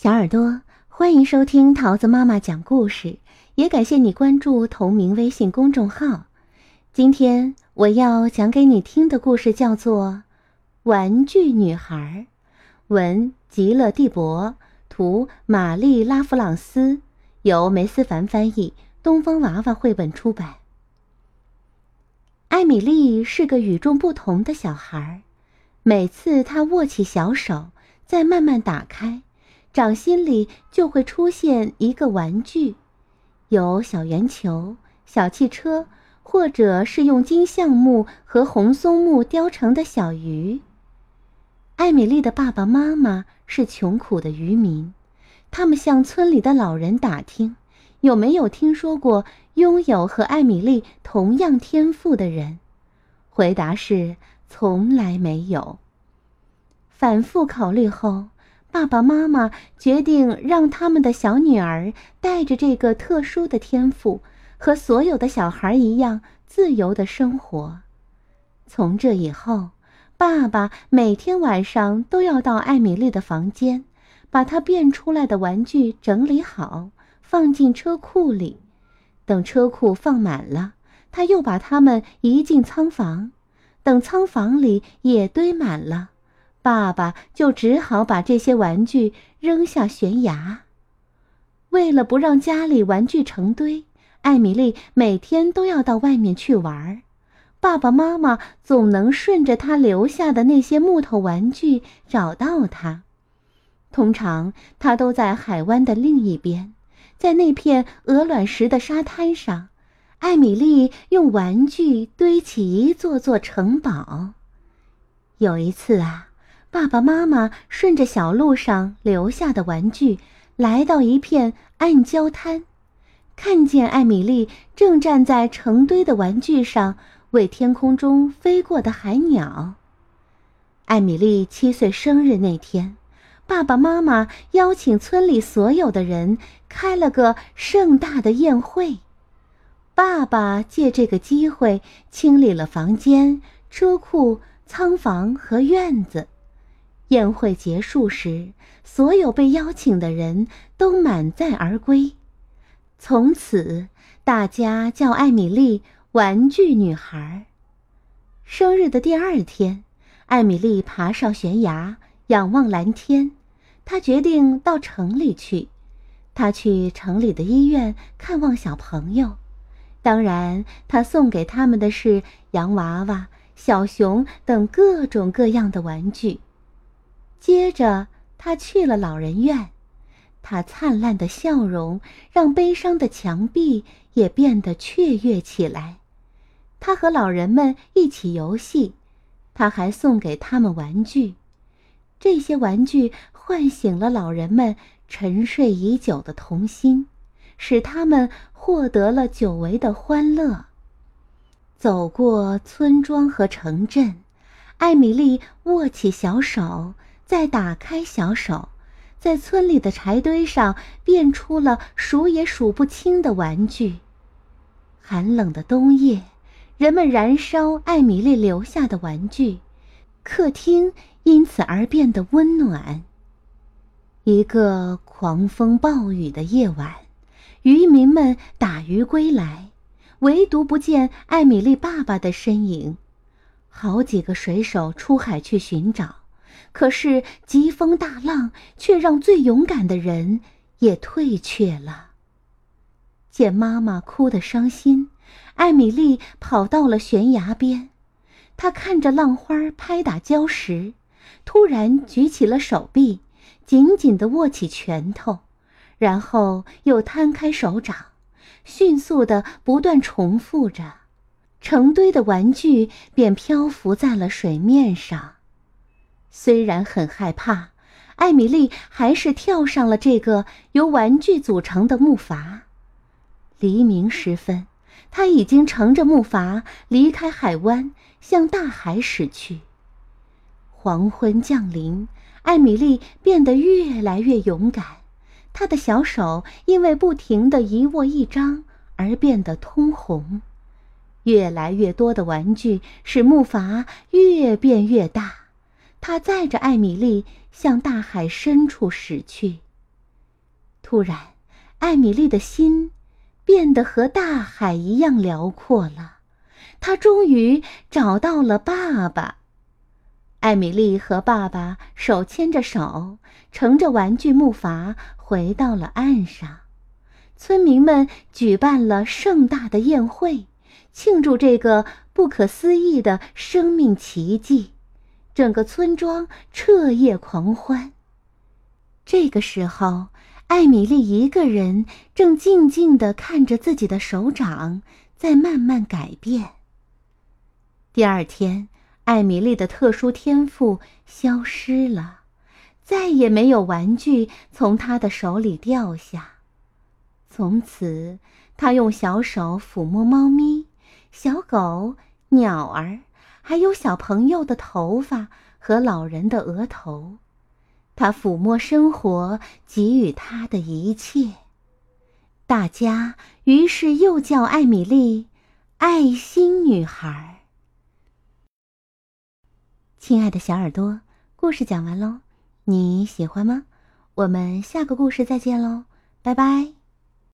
小耳朵，欢迎收听桃子妈妈讲故事，也感谢你关注同名微信公众号。今天我要讲给你听的故事叫做《玩具女孩》，文吉勒蒂博，图玛丽拉弗朗斯，由梅思凡翻译，东方娃娃绘本出版。艾米丽是个与众不同的小孩，每次她握起小手，再慢慢打开。掌心里就会出现一个玩具，有小圆球、小汽车，或者是用金橡木和红松木雕成的小鱼。艾米丽的爸爸妈妈是穷苦的渔民，他们向村里的老人打听，有没有听说过拥有和艾米丽同样天赋的人。回答是从来没有。反复考虑后。爸爸妈妈决定让他们的小女儿带着这个特殊的天赋，和所有的小孩一样自由的生活。从这以后，爸爸每天晚上都要到艾米丽的房间，把她变出来的玩具整理好，放进车库里。等车库放满了，他又把它们移进仓房。等仓房里也堆满了。爸爸就只好把这些玩具扔下悬崖。为了不让家里玩具成堆，艾米丽每天都要到外面去玩。爸爸妈妈总能顺着她留下的那些木头玩具找到她。通常，她都在海湾的另一边，在那片鹅卵石的沙滩上。艾米丽用玩具堆起一座座城堡。有一次啊。爸爸妈妈顺着小路上留下的玩具，来到一片暗礁滩，看见艾米丽正站在成堆的玩具上，为天空中飞过的海鸟。艾米丽七岁生日那天，爸爸妈妈邀请村里所有的人开了个盛大的宴会。爸爸借这个机会清理了房间、车库、仓房和院子。宴会结束时，所有被邀请的人都满载而归。从此，大家叫艾米丽“玩具女孩”。生日的第二天，艾米丽爬上悬崖，仰望蓝天。她决定到城里去。她去城里的医院看望小朋友，当然，她送给他们的是洋娃娃、小熊等各种各样的玩具。接着，他去了老人院，他灿烂的笑容让悲伤的墙壁也变得雀跃起来。他和老人们一起游戏，他还送给他们玩具。这些玩具唤醒了老人们沉睡已久的童心，使他们获得了久违的欢乐。走过村庄和城镇，艾米丽握起小手。再打开小手，在村里的柴堆上变出了数也数不清的玩具。寒冷的冬夜，人们燃烧艾米丽留下的玩具，客厅因此而变得温暖。一个狂风暴雨的夜晚，渔民们打鱼归来，唯独不见艾米丽爸爸的身影。好几个水手出海去寻找。可是疾风大浪却让最勇敢的人也退却了。见妈妈哭得伤心，艾米丽跑到了悬崖边，她看着浪花拍打礁石，突然举起了手臂，紧紧地握起拳头，然后又摊开手掌，迅速地不断重复着，成堆的玩具便漂浮在了水面上。虽然很害怕，艾米丽还是跳上了这个由玩具组成的木筏。黎明时分，他已经乘着木筏离开海湾，向大海驶去。黄昏降临，艾米丽变得越来越勇敢，她的小手因为不停的一握一张而变得通红。越来越多的玩具使木筏越变越大。他载着艾米丽向大海深处驶去。突然，艾米丽的心变得和大海一样辽阔了。她终于找到了爸爸。艾米丽和爸爸手牵着手，乘着玩具木筏回到了岸上。村民们举办了盛大的宴会，庆祝这个不可思议的生命奇迹。整个村庄彻夜狂欢。这个时候，艾米丽一个人正静静地看着自己的手掌在慢慢改变。第二天。艾米丽的特殊天赋消失了，再也没有玩具从她的手里掉下。从此，她用小手抚摸猫咪、小狗、鸟儿，还有小朋友的头发和老人的额头。他抚摸生活给予他的一切。大家于是又叫艾米丽“爱心女孩”。亲爱的小耳朵，故事讲完喽，你喜欢吗？我们下个故事再见喽，拜拜。